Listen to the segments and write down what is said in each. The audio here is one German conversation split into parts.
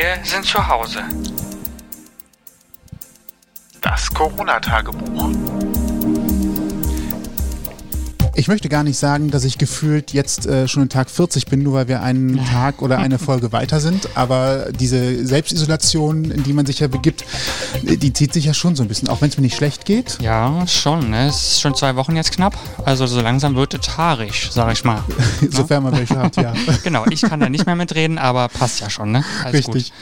Wir sind zu Hause. Das Corona-Tagebuch. Ich möchte gar nicht sagen, dass ich gefühlt jetzt äh, schon in Tag 40 bin, nur weil wir einen Tag oder eine Folge weiter sind. Aber diese Selbstisolation, in die man sich ja begibt, die zieht sich ja schon so ein bisschen, auch wenn es mir nicht schlecht geht. Ja, schon. Ne? Es ist schon zwei Wochen jetzt knapp. Also so langsam wird es haarig, sag ich mal. Sofern man welche hat, ja. genau, ich kann da nicht mehr mitreden, aber passt ja schon, ne? Alles Richtig.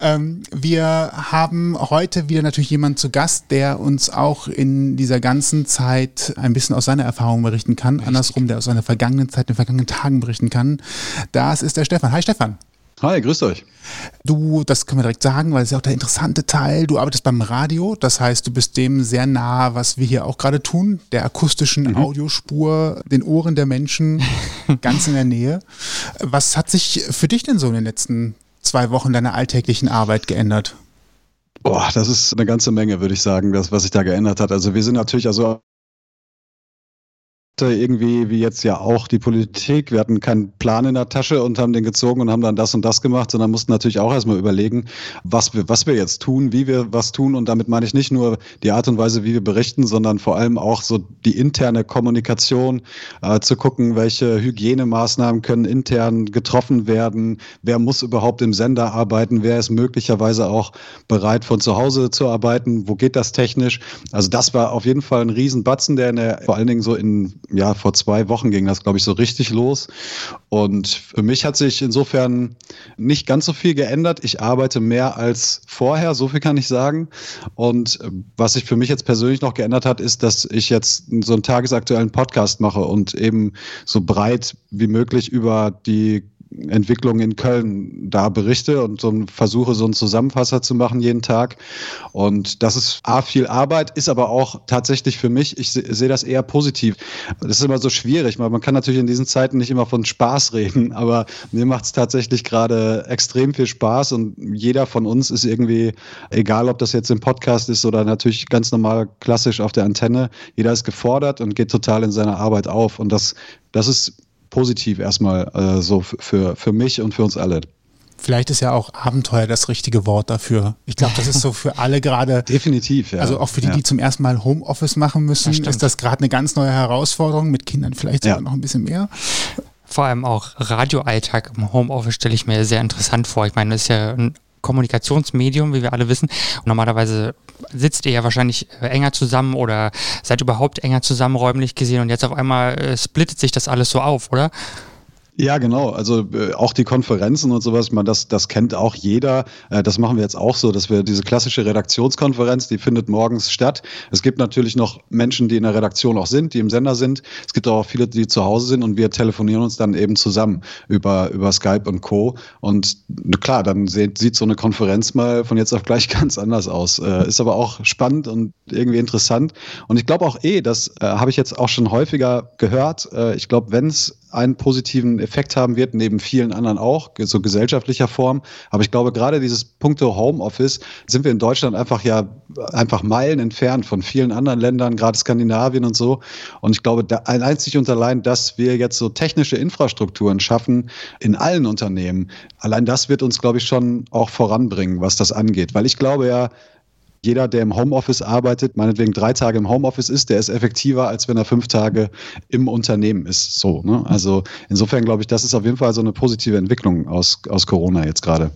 Ähm, wir haben heute wieder natürlich jemanden zu Gast, der uns auch in dieser ganzen Zeit ein bisschen aus seiner Erfahrung berichten kann kann, Richtig. andersrum, der aus seiner vergangenen Zeit, den vergangenen Tagen berichten kann. Das ist der Stefan. Hi Stefan. Hi, grüßt euch. Du, das können wir direkt sagen, weil es ist ja auch der interessante Teil. Du arbeitest beim Radio, das heißt, du bist dem sehr nah, was wir hier auch gerade tun, der akustischen mhm. Audiospur, den Ohren der Menschen, ganz in der Nähe. Was hat sich für dich denn so in den letzten zwei Wochen deiner alltäglichen Arbeit geändert? Boah, das ist eine ganze Menge, würde ich sagen, das, was sich da geändert hat. Also wir sind natürlich also irgendwie, wie jetzt ja auch die Politik, wir hatten keinen Plan in der Tasche und haben den gezogen und haben dann das und das gemacht, sondern mussten natürlich auch erstmal überlegen, was wir, was wir jetzt tun, wie wir was tun. Und damit meine ich nicht nur die Art und Weise, wie wir berichten, sondern vor allem auch so die interne Kommunikation, äh, zu gucken, welche Hygienemaßnahmen können intern getroffen werden, wer muss überhaupt im Sender arbeiten, wer ist möglicherweise auch bereit, von zu Hause zu arbeiten, wo geht das technisch. Also das war auf jeden Fall ein Riesenbatzen, der, in der vor allen Dingen so in ja, vor zwei Wochen ging das, glaube ich, so richtig los. Und für mich hat sich insofern nicht ganz so viel geändert. Ich arbeite mehr als vorher, so viel kann ich sagen. Und was sich für mich jetzt persönlich noch geändert hat, ist, dass ich jetzt so einen tagesaktuellen Podcast mache und eben so breit wie möglich über die Entwicklung in Köln da berichte und so versuche, so einen Zusammenfasser zu machen jeden Tag. Und das ist A, viel Arbeit, ist aber auch tatsächlich für mich, ich sehe das eher positiv. Das ist immer so schwierig, weil man kann natürlich in diesen Zeiten nicht immer von Spaß reden, aber mir macht es tatsächlich gerade extrem viel Spaß und jeder von uns ist irgendwie, egal ob das jetzt im Podcast ist oder natürlich ganz normal klassisch auf der Antenne, jeder ist gefordert und geht total in seiner Arbeit auf. Und das, das ist positiv erstmal äh, so für, für mich und für uns alle. Vielleicht ist ja auch Abenteuer das richtige Wort dafür. Ich glaube, das ist so für alle gerade. Definitiv, ja. Also auch für die, ja. die zum ersten Mal Homeoffice machen müssen, das ist das gerade eine ganz neue Herausforderung, mit Kindern vielleicht sogar ja. noch ein bisschen mehr. Vor allem auch Radioalltag im Homeoffice stelle ich mir sehr interessant vor. Ich meine, das ist ja ein Kommunikationsmedium, wie wir alle wissen. Und normalerweise sitzt ihr ja wahrscheinlich enger zusammen oder seid überhaupt enger zusammen räumlich gesehen und jetzt auf einmal äh, splittet sich das alles so auf, oder? Ja, genau. Also äh, auch die Konferenzen und sowas, man das, das kennt auch jeder. Äh, das machen wir jetzt auch so, dass wir diese klassische Redaktionskonferenz, die findet morgens statt. Es gibt natürlich noch Menschen, die in der Redaktion auch sind, die im Sender sind. Es gibt auch viele, die zu Hause sind und wir telefonieren uns dann eben zusammen über, über Skype und Co. Und klar, dann sieht, sieht so eine Konferenz mal von jetzt auf gleich ganz anders aus. Äh, ist aber auch spannend und irgendwie interessant. Und ich glaube auch eh, das äh, habe ich jetzt auch schon häufiger gehört. Äh, ich glaube, wenn es einen positiven Effekt haben wird, neben vielen anderen auch, so gesellschaftlicher Form. Aber ich glaube, gerade dieses Punkte Homeoffice sind wir in Deutschland einfach ja einfach Meilen entfernt von vielen anderen Ländern, gerade Skandinavien und so. Und ich glaube, da, einzig und allein, dass wir jetzt so technische Infrastrukturen schaffen in allen Unternehmen, allein das wird uns, glaube ich, schon auch voranbringen, was das angeht. Weil ich glaube ja, jeder, der im Homeoffice arbeitet, meinetwegen drei Tage im Homeoffice ist, der ist effektiver, als wenn er fünf Tage im Unternehmen ist. So, ne? Also insofern glaube ich, das ist auf jeden Fall so eine positive Entwicklung aus, aus Corona jetzt gerade.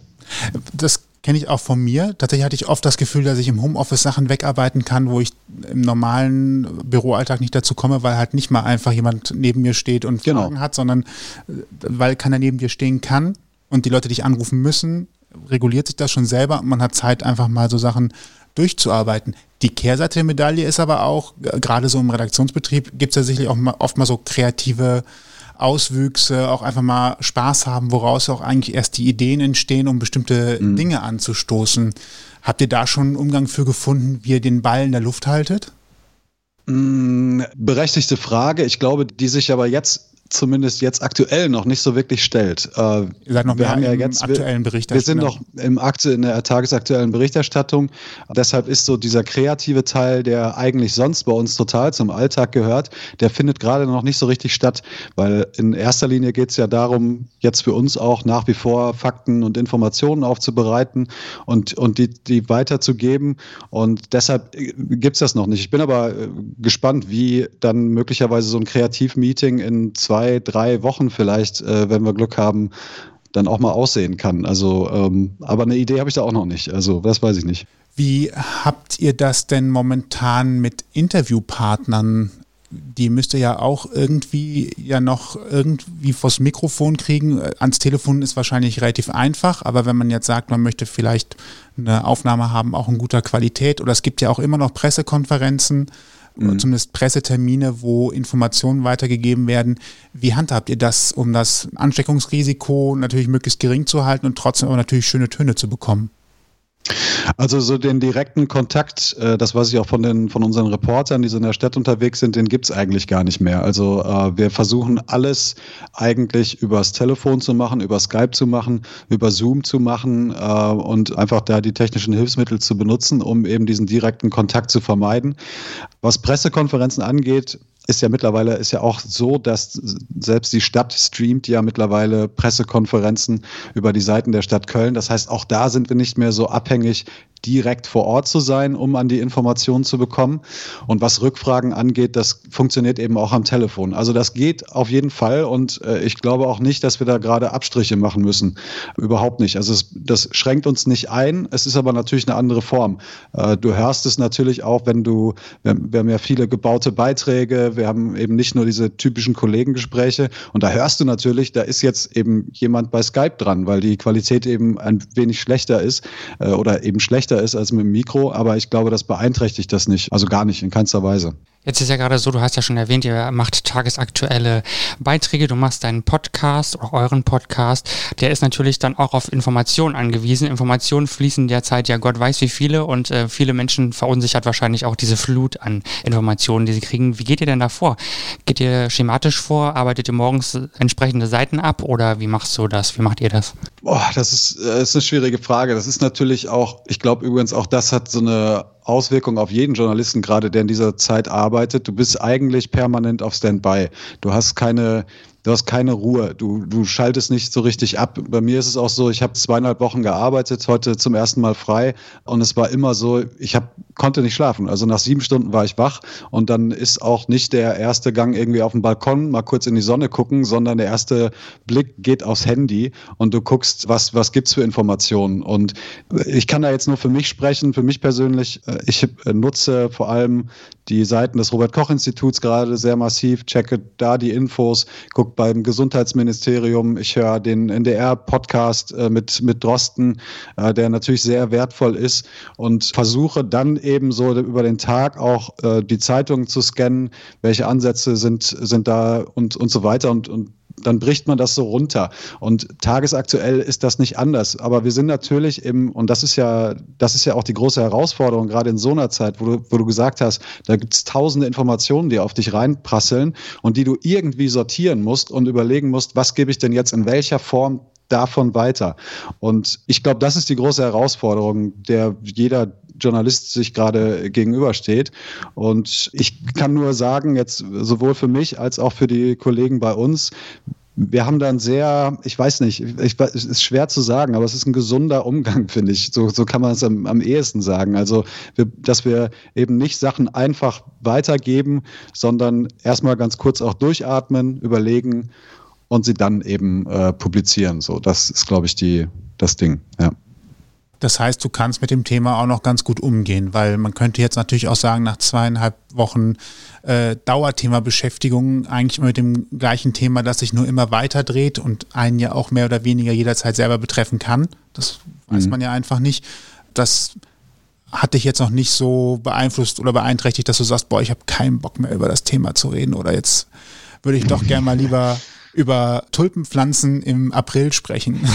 Das kenne ich auch von mir. Tatsächlich hatte ich oft das Gefühl, dass ich im Homeoffice Sachen wegarbeiten kann, wo ich im normalen Büroalltag nicht dazu komme, weil halt nicht mal einfach jemand neben mir steht und genau. Fragen hat, sondern äh, weil keiner neben dir stehen kann und die Leute dich anrufen müssen, reguliert sich das schon selber und man hat Zeit, einfach mal so Sachen durchzuarbeiten. Die Kehrseite der Medaille ist aber auch, gerade so im Redaktionsbetrieb, gibt es ja sicherlich auch mal, oft mal so kreative Auswüchse, auch einfach mal Spaß haben, woraus auch eigentlich erst die Ideen entstehen, um bestimmte mhm. Dinge anzustoßen. Habt ihr da schon einen Umgang für gefunden, wie ihr den Ball in der Luft haltet? Mm, berechtigte Frage. Ich glaube, die sich aber jetzt zumindest jetzt aktuell noch nicht so wirklich stellt. Äh, Ihr seid noch wir haben ja jetzt, aktuellen Bericht. Wir sind noch im Akte, in der tagesaktuellen Berichterstattung. Deshalb ist so dieser kreative Teil, der eigentlich sonst bei uns total zum Alltag gehört, der findet gerade noch nicht so richtig statt, weil in erster Linie geht es ja darum, jetzt für uns auch nach wie vor Fakten und Informationen aufzubereiten und, und die, die weiterzugeben. Und deshalb gibt es das noch nicht. Ich bin aber äh, gespannt, wie dann möglicherweise so ein Kreativmeeting in zwei, drei Wochen vielleicht, äh, wenn wir Glück haben, dann auch mal aussehen kann. Also, ähm, aber eine Idee habe ich da auch noch nicht. Also, das weiß ich nicht. Wie habt ihr das denn momentan mit Interviewpartnern? Die müsst ihr ja auch irgendwie ja noch irgendwie vors Mikrofon kriegen. Ans Telefon ist wahrscheinlich relativ einfach, aber wenn man jetzt sagt, man möchte vielleicht eine Aufnahme haben, auch in guter Qualität, oder es gibt ja auch immer noch Pressekonferenzen, mhm. zumindest Pressetermine, wo Informationen weitergegeben werden. Wie handhabt ihr das, um das Ansteckungsrisiko natürlich möglichst gering zu halten und trotzdem aber natürlich schöne Töne zu bekommen? Also so den direkten Kontakt, äh, das weiß ich auch von den von unseren Reportern, die so in der Stadt unterwegs sind, den gibt's eigentlich gar nicht mehr. Also äh, wir versuchen alles eigentlich übers Telefon zu machen, über Skype zu machen, über Zoom zu machen äh, und einfach da die technischen Hilfsmittel zu benutzen, um eben diesen direkten Kontakt zu vermeiden. Was Pressekonferenzen angeht, ist ja mittlerweile ist ja auch so, dass selbst die Stadt streamt ja mittlerweile Pressekonferenzen über die Seiten der Stadt Köln. Das heißt, auch da sind wir nicht mehr so abhängig direkt vor Ort zu sein, um an die Informationen zu bekommen. Und was Rückfragen angeht, das funktioniert eben auch am Telefon. Also das geht auf jeden Fall und äh, ich glaube auch nicht, dass wir da gerade Abstriche machen müssen. Überhaupt nicht. Also es, das schränkt uns nicht ein. Es ist aber natürlich eine andere Form. Äh, du hörst es natürlich auch, wenn du, wir, wir haben ja viele gebaute Beiträge, wir haben eben nicht nur diese typischen Kollegengespräche und da hörst du natürlich, da ist jetzt eben jemand bei Skype dran, weil die Qualität eben ein wenig schlechter ist äh, oder eben schlechter ist als mit dem Mikro, aber ich glaube, das beeinträchtigt das nicht. Also gar nicht, in keinster Weise. Jetzt ist ja gerade so, du hast ja schon erwähnt, ihr macht tagesaktuelle Beiträge, du machst deinen Podcast oder euren Podcast. Der ist natürlich dann auch auf Informationen angewiesen. Informationen fließen derzeit ja Gott weiß wie viele und äh, viele Menschen verunsichert wahrscheinlich auch diese Flut an Informationen, die sie kriegen. Wie geht ihr denn da vor? Geht ihr schematisch vor? Arbeitet ihr morgens entsprechende Seiten ab oder wie machst du das? Wie macht ihr das? Boah, das ist, das äh, ist eine schwierige Frage. Das ist natürlich auch, ich glaube übrigens auch das hat so eine Auswirkung auf jeden Journalisten gerade, der in dieser Zeit arbeitet. Du bist eigentlich permanent auf Standby. Du hast keine du hast keine Ruhe, du, du schaltest nicht so richtig ab. Bei mir ist es auch so, ich habe zweieinhalb Wochen gearbeitet, heute zum ersten Mal frei und es war immer so, ich hab, konnte nicht schlafen. Also nach sieben Stunden war ich wach und dann ist auch nicht der erste Gang irgendwie auf dem Balkon mal kurz in die Sonne gucken, sondern der erste Blick geht aufs Handy und du guckst, was, was gibt's für Informationen. Und ich kann da jetzt nur für mich sprechen, für mich persönlich. Äh, ich nutze vor allem die Seiten des Robert-Koch-Instituts gerade sehr massiv, checke da die Infos, gucke beim Gesundheitsministerium, ich höre den NDR-Podcast äh, mit, mit Drosten, äh, der natürlich sehr wertvoll ist und versuche dann eben so über den Tag auch äh, die Zeitungen zu scannen, welche Ansätze sind, sind da und, und so weiter. Und, und dann bricht man das so runter. Und tagesaktuell ist das nicht anders. Aber wir sind natürlich im, und das ist ja, das ist ja auch die große Herausforderung, gerade in so einer Zeit, wo du, wo du gesagt hast, da gibt es tausende Informationen, die auf dich reinprasseln und die du irgendwie sortieren musst und überlegen musst, was gebe ich denn jetzt in welcher Form davon weiter. Und ich glaube, das ist die große Herausforderung, der jeder Journalist sich gerade gegenübersteht. Und ich kann nur sagen, jetzt sowohl für mich als auch für die Kollegen bei uns, wir haben dann sehr, ich weiß nicht, ich, es ist schwer zu sagen, aber es ist ein gesunder Umgang, finde ich. So, so kann man es am, am ehesten sagen. Also, wir, dass wir eben nicht Sachen einfach weitergeben, sondern erstmal ganz kurz auch durchatmen, überlegen und sie dann eben äh, publizieren. So, das ist, glaube ich, die, das Ding. Ja. Das heißt, du kannst mit dem Thema auch noch ganz gut umgehen, weil man könnte jetzt natürlich auch sagen, nach zweieinhalb Wochen äh, Dauerthema Beschäftigung eigentlich mit dem gleichen Thema, das sich nur immer weiter dreht und einen ja auch mehr oder weniger jederzeit selber betreffen kann. Das weiß mhm. man ja einfach nicht. Das hat dich jetzt noch nicht so beeinflusst oder beeinträchtigt, dass du sagst, boah, ich habe keinen Bock mehr über das Thema zu reden oder jetzt würde ich doch gerne mal lieber über Tulpenpflanzen im April sprechen.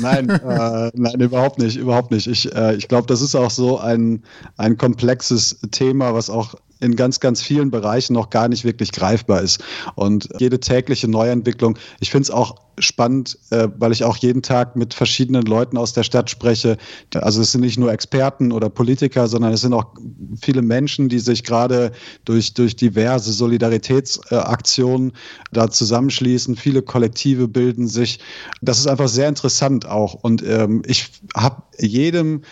nein, äh, nein, überhaupt nicht, überhaupt nicht. Ich, äh, ich glaube, das ist auch so ein, ein komplexes Thema, was auch in ganz, ganz vielen Bereichen noch gar nicht wirklich greifbar ist. Und jede tägliche Neuentwicklung, ich finde es auch spannend, äh, weil ich auch jeden Tag mit verschiedenen Leuten aus der Stadt spreche. Also es sind nicht nur Experten oder Politiker, sondern es sind auch viele Menschen, die sich gerade durch, durch diverse Solidaritätsaktionen da zusammenschließen. Viele Kollektive bilden sich. Das ist einfach sehr interessant auch. Und ähm, ich habe jedem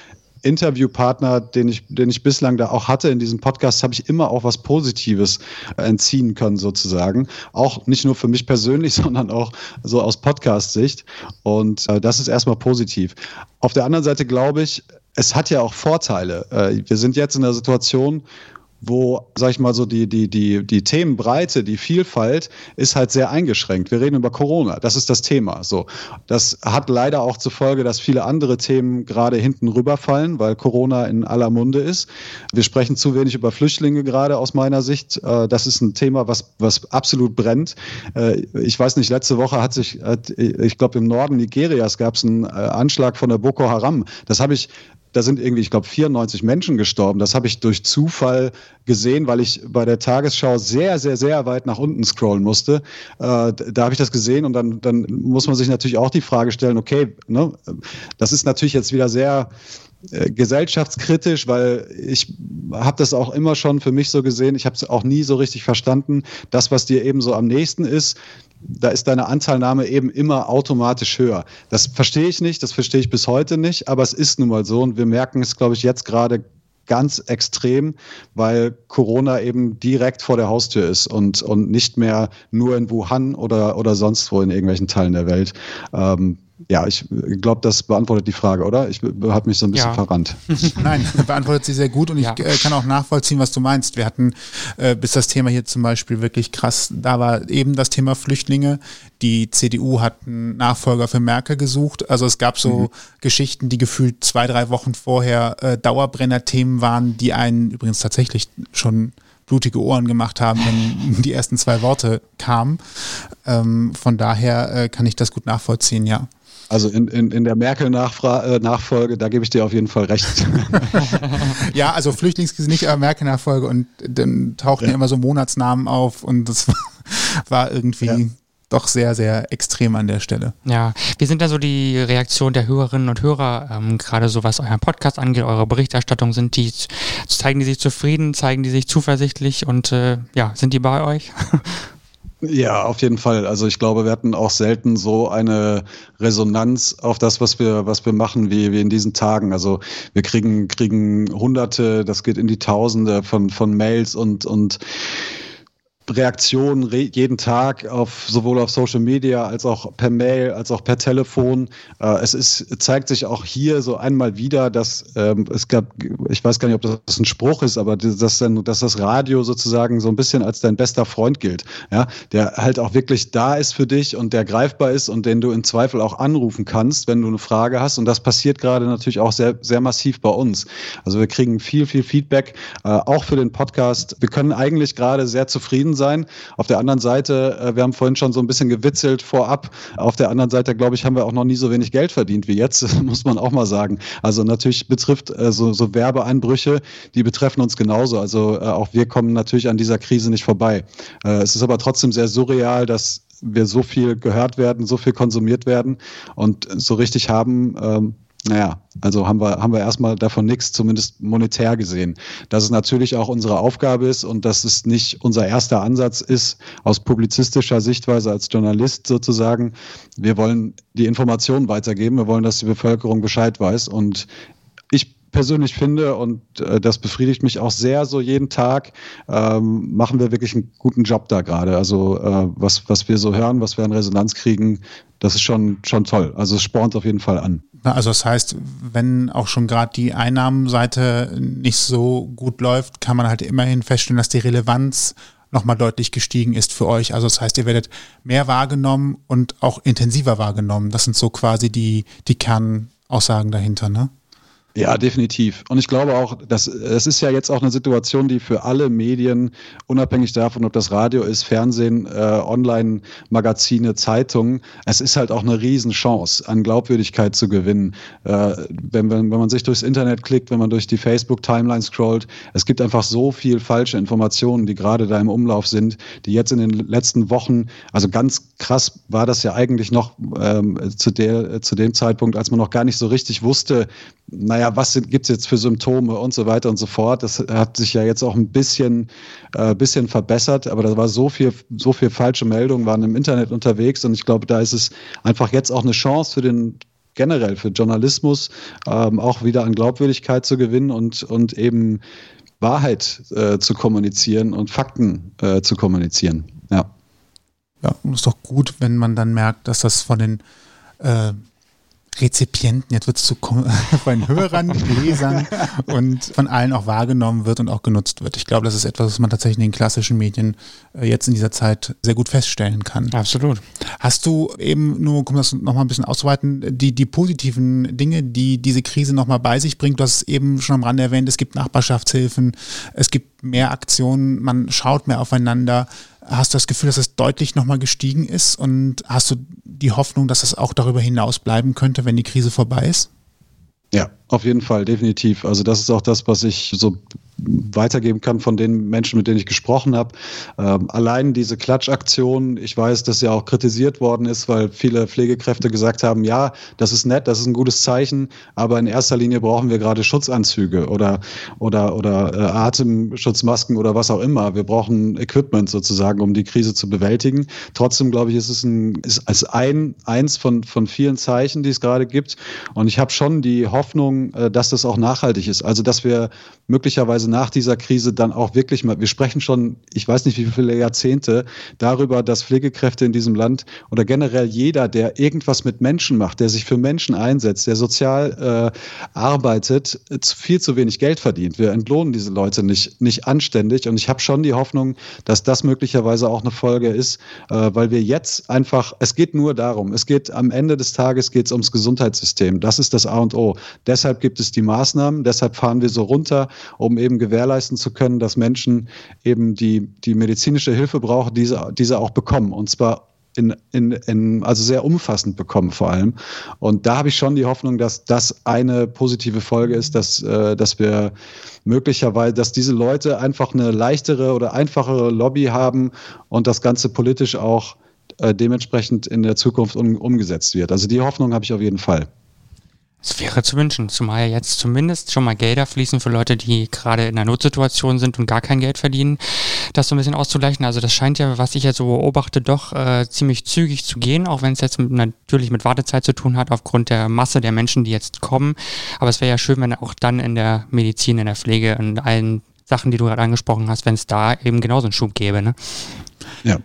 Interviewpartner, den ich, den ich bislang da auch hatte in diesem Podcast, habe ich immer auch was Positives entziehen können, sozusagen. Auch nicht nur für mich persönlich, sondern auch so aus Podcast-Sicht. Und äh, das ist erstmal positiv. Auf der anderen Seite glaube ich, es hat ja auch Vorteile. Äh, wir sind jetzt in der Situation, wo, sag ich mal so, die, die, die, die Themenbreite, die Vielfalt ist halt sehr eingeschränkt. Wir reden über Corona, das ist das Thema. So. Das hat leider auch zur Folge, dass viele andere Themen gerade hinten rüberfallen, weil Corona in aller Munde ist. Wir sprechen zu wenig über Flüchtlinge gerade aus meiner Sicht. Äh, das ist ein Thema, was, was absolut brennt. Äh, ich weiß nicht, letzte Woche hat sich, ich glaube, im Norden Nigerias gab es einen äh, Anschlag von der Boko Haram. Das habe ich da sind irgendwie, ich glaube, 94 Menschen gestorben. Das habe ich durch Zufall gesehen, weil ich bei der Tagesschau sehr, sehr, sehr weit nach unten scrollen musste. Äh, da habe ich das gesehen und dann, dann muss man sich natürlich auch die Frage stellen, okay, ne, das ist natürlich jetzt wieder sehr äh, gesellschaftskritisch, weil ich habe das auch immer schon für mich so gesehen, ich habe es auch nie so richtig verstanden, das, was dir eben so am nächsten ist, da ist deine Anteilnahme eben immer automatisch höher. Das verstehe ich nicht, das verstehe ich bis heute nicht, aber es ist nun mal so und wir merken es, glaube ich, jetzt gerade ganz extrem, weil Corona eben direkt vor der Haustür ist und, und nicht mehr nur in Wuhan oder, oder sonst wo in irgendwelchen Teilen der Welt. Ähm, ja, ich glaube, das beantwortet die Frage, oder? Ich habe mich so ein bisschen ja. verrannt. Nein, beantwortet sie sehr gut und ich ja. äh, kann auch nachvollziehen, was du meinst. Wir hatten, äh, bis das Thema hier zum Beispiel wirklich krass, da war eben das Thema Flüchtlinge. Die CDU hat einen Nachfolger für Merkel gesucht. Also es gab so mhm. Geschichten, die gefühlt zwei, drei Wochen vorher äh, Dauerbrenner-Themen waren, die einen übrigens tatsächlich schon blutige Ohren gemacht haben, wenn die ersten zwei Worte kamen. Ähm, von daher äh, kann ich das gut nachvollziehen, ja. Also in, in, in der Merkel-Nachfolge, äh, da gebe ich dir auf jeden Fall recht. ja, also Flüchtlingskrise nicht, aber Merkel-Nachfolge und dann tauchten ja. immer so Monatsnamen auf und das war irgendwie ja. doch sehr, sehr extrem an der Stelle. Ja, wie sind da so die Reaktionen der Hörerinnen und Hörer, ähm, gerade so was euren Podcast angeht, eure Berichterstattung, sind die, zeigen die sich zufrieden, zeigen die sich zuversichtlich und äh, ja, sind die bei euch? Ja, auf jeden Fall. Also ich glaube, wir hatten auch selten so eine Resonanz auf das, was wir, was wir machen, wie, wie in diesen Tagen. Also wir kriegen, kriegen Hunderte, das geht in die Tausende von, von Mails und, und Reaktionen jeden Tag auf sowohl auf Social Media als auch per Mail als auch per Telefon. Äh, es ist zeigt sich auch hier so einmal wieder, dass ähm, es gab, ich weiß gar nicht, ob das ein Spruch ist, aber dass, dann, dass das Radio sozusagen so ein bisschen als dein bester Freund gilt, ja, der halt auch wirklich da ist für dich und der greifbar ist und den du im Zweifel auch anrufen kannst, wenn du eine Frage hast. Und das passiert gerade natürlich auch sehr sehr massiv bei uns. Also wir kriegen viel viel Feedback, äh, auch für den Podcast. Wir können eigentlich gerade sehr zufrieden sein. Auf der anderen Seite, äh, wir haben vorhin schon so ein bisschen gewitzelt vorab. Auf der anderen Seite, glaube ich, haben wir auch noch nie so wenig Geld verdient wie jetzt, muss man auch mal sagen. Also natürlich betrifft äh, so, so Werbeeinbrüche, die betreffen uns genauso. Also äh, auch wir kommen natürlich an dieser Krise nicht vorbei. es ist aber trotzdem sehr surreal, dass wir so viel gehört werden, so viel konsumiert werden und so richtig haben, ähm, naja, also haben wir, haben wir erstmal davon nichts, zumindest monetär gesehen. Dass es natürlich auch unsere Aufgabe ist und dass es nicht unser erster Ansatz ist, aus publizistischer Sichtweise als Journalist sozusagen. Wir wollen die Informationen weitergeben, wir wollen, dass die Bevölkerung Bescheid weiß. Und persönlich finde, und äh, das befriedigt mich auch sehr so jeden Tag, ähm, machen wir wirklich einen guten Job da gerade. Also äh, was, was wir so hören, was wir an Resonanz kriegen, das ist schon, schon toll. Also es spornt auf jeden Fall an. Also das heißt, wenn auch schon gerade die Einnahmenseite nicht so gut läuft, kann man halt immerhin feststellen, dass die Relevanz nochmal deutlich gestiegen ist für euch. Also das heißt, ihr werdet mehr wahrgenommen und auch intensiver wahrgenommen. Das sind so quasi die, die Kernaussagen dahinter, ne? Ja, definitiv. Und ich glaube auch, dass es ist ja jetzt auch eine Situation, die für alle Medien, unabhängig davon, ob das Radio ist, Fernsehen, äh, Online-Magazine, Zeitungen, es ist halt auch eine Riesenchance, an Glaubwürdigkeit zu gewinnen. Äh, wenn, wenn, wenn man sich durchs Internet klickt, wenn man durch die Facebook-Timeline scrollt, es gibt einfach so viel falsche Informationen, die gerade da im Umlauf sind, die jetzt in den letzten Wochen, also ganz krass war das ja eigentlich noch ähm, zu, der, zu dem Zeitpunkt, als man noch gar nicht so richtig wusste, naja, was gibt es jetzt für Symptome und so weiter und so fort. Das hat sich ja jetzt auch ein bisschen, äh, bisschen verbessert, aber da war so viel, so viel falsche Meldungen waren im Internet unterwegs und ich glaube, da ist es einfach jetzt auch eine Chance für den generell für Journalismus ähm, auch wieder an Glaubwürdigkeit zu gewinnen und, und eben Wahrheit äh, zu kommunizieren und Fakten äh, zu kommunizieren. Ja. Ja, ist doch gut, wenn man dann merkt, dass das von den äh, Rezipienten, jetzt wird es zu von Hörern, Lesern und von allen auch wahrgenommen wird und auch genutzt wird. Ich glaube, das ist etwas, was man tatsächlich in den klassischen Medien äh, jetzt in dieser Zeit sehr gut feststellen kann. Absolut. Hast du eben, nur um das nochmal ein bisschen auszuweiten, die, die positiven Dinge, die diese Krise nochmal bei sich bringt? Du hast es eben schon am Rande erwähnt, es gibt Nachbarschaftshilfen, es gibt mehr Aktionen, man schaut mehr aufeinander. Hast du das Gefühl, dass es deutlich nochmal gestiegen ist und hast du die Hoffnung, dass es auch darüber hinaus bleiben könnte, wenn die Krise vorbei ist? Ja, auf jeden Fall, definitiv. Also das ist auch das, was ich so weitergeben kann von den Menschen, mit denen ich gesprochen habe. Ähm, allein diese Klatschaktion, ich weiß, dass ja auch kritisiert worden ist, weil viele Pflegekräfte gesagt haben, ja, das ist nett, das ist ein gutes Zeichen, aber in erster Linie brauchen wir gerade Schutzanzüge oder, oder, oder äh, Atemschutzmasken oder was auch immer. Wir brauchen Equipment sozusagen, um die Krise zu bewältigen. Trotzdem, glaube ich, ist es ein, ist als ein, eins von, von vielen Zeichen, die es gerade gibt. Und ich habe schon die Hoffnung, äh, dass das auch nachhaltig ist. Also, dass wir möglicherweise nach dieser Krise dann auch wirklich mal, wir sprechen schon, ich weiß nicht wie viele Jahrzehnte, darüber, dass Pflegekräfte in diesem Land oder generell jeder, der irgendwas mit Menschen macht, der sich für Menschen einsetzt, der sozial äh, arbeitet, viel zu wenig Geld verdient. Wir entlohnen diese Leute nicht, nicht anständig. Und ich habe schon die Hoffnung, dass das möglicherweise auch eine Folge ist, äh, weil wir jetzt einfach, es geht nur darum, es geht am Ende des Tages geht es ums Gesundheitssystem. Das ist das A und O. Deshalb gibt es die Maßnahmen, deshalb fahren wir so runter, um eben gewährleisten zu können, dass Menschen eben die, die medizinische Hilfe brauchen, diese, diese auch bekommen. Und zwar in, in, in, also sehr umfassend bekommen vor allem. Und da habe ich schon die Hoffnung, dass das eine positive Folge ist, dass, äh, dass wir möglicherweise, dass diese Leute einfach eine leichtere oder einfachere Lobby haben und das Ganze politisch auch äh, dementsprechend in der Zukunft um, umgesetzt wird. Also die Hoffnung habe ich auf jeden Fall. Es wäre zu wünschen, zumal ja jetzt zumindest schon mal Gelder fließen für Leute, die gerade in einer Notsituation sind und gar kein Geld verdienen, das so ein bisschen auszugleichen. Also das scheint ja, was ich jetzt so beobachte, doch äh, ziemlich zügig zu gehen, auch wenn es jetzt mit, natürlich mit Wartezeit zu tun hat, aufgrund der Masse der Menschen, die jetzt kommen. Aber es wäre ja schön, wenn auch dann in der Medizin, in der Pflege, in allen Sachen, die du gerade angesprochen hast, wenn es da eben genauso einen Schub gäbe. Ne? Ja,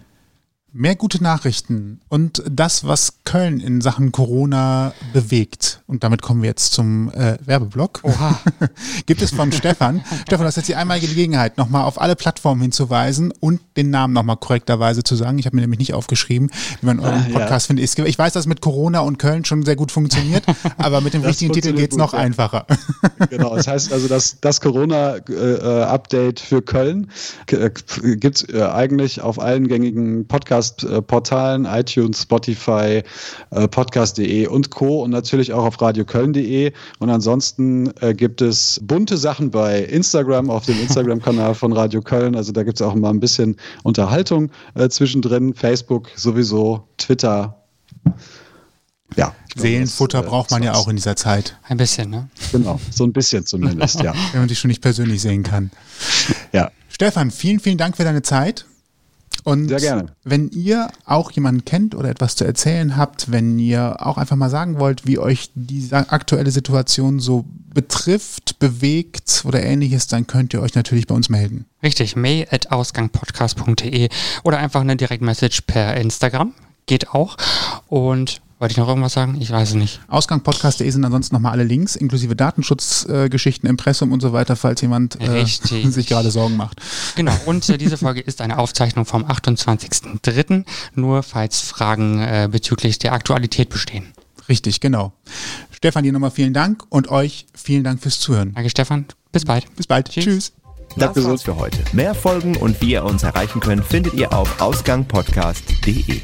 Mehr gute Nachrichten und das, was Köln in Sachen Corona bewegt. Und damit kommen wir jetzt zum äh, Werbeblock. Oha. Gibt es von Stefan. Stefan, das ist jetzt die einmalige Gelegenheit, nochmal auf alle Plattformen hinzuweisen und den Namen nochmal korrekterweise zu sagen. Ich habe mir nämlich nicht aufgeschrieben, wie man euren ah, Podcast ja. findet. Ich weiß, dass mit Corona und Köln schon sehr gut funktioniert, aber mit dem richtigen Titel geht es noch ja. einfacher. Genau, das heißt also, dass das Corona-Update äh, für Köln äh, gibt es äh, eigentlich auf allen gängigen Podcasts Podcast-Portalen, iTunes, Spotify, äh, podcast.de und Co. und natürlich auch auf radioköln.de. Und ansonsten äh, gibt es bunte Sachen bei Instagram, auf dem Instagram-Kanal von Radio Köln. Also da gibt es auch mal ein bisschen Unterhaltung äh, zwischendrin. Facebook sowieso, Twitter. Ja. Seelenfutter das, braucht man ja auch in dieser Zeit. Ein bisschen, ne? Genau, so ein bisschen zumindest, ja. Wenn man dich schon nicht persönlich sehen kann. Ja. Stefan, vielen, vielen Dank für deine Zeit. Und Sehr gerne. wenn ihr auch jemanden kennt oder etwas zu erzählen habt, wenn ihr auch einfach mal sagen wollt, wie euch die aktuelle Situation so betrifft, bewegt oder ähnliches, dann könnt ihr euch natürlich bei uns melden. Richtig, mail.ausgangpodcast.de oder einfach eine Direktmessage per Instagram. Geht auch. Und wollte ich noch irgendwas sagen? Ich weiß es nicht. Ausgangpodcast.de sind ansonsten nochmal alle Links, inklusive Datenschutzgeschichten, äh, Impressum und so weiter, falls jemand äh, sich gerade Sorgen macht. Genau, und äh, diese Folge ist eine Aufzeichnung vom 28.03., nur falls Fragen äh, bezüglich der Aktualität bestehen. Richtig, genau. Stefan, dir nochmal vielen Dank und euch vielen Dank fürs Zuhören. Danke, Stefan. Bis bald. Bis bald. Tschüss. Tschüss. Das war's für heute. Mehr Folgen und wie ihr uns erreichen könnt, findet ihr auf ausgangpodcast.de.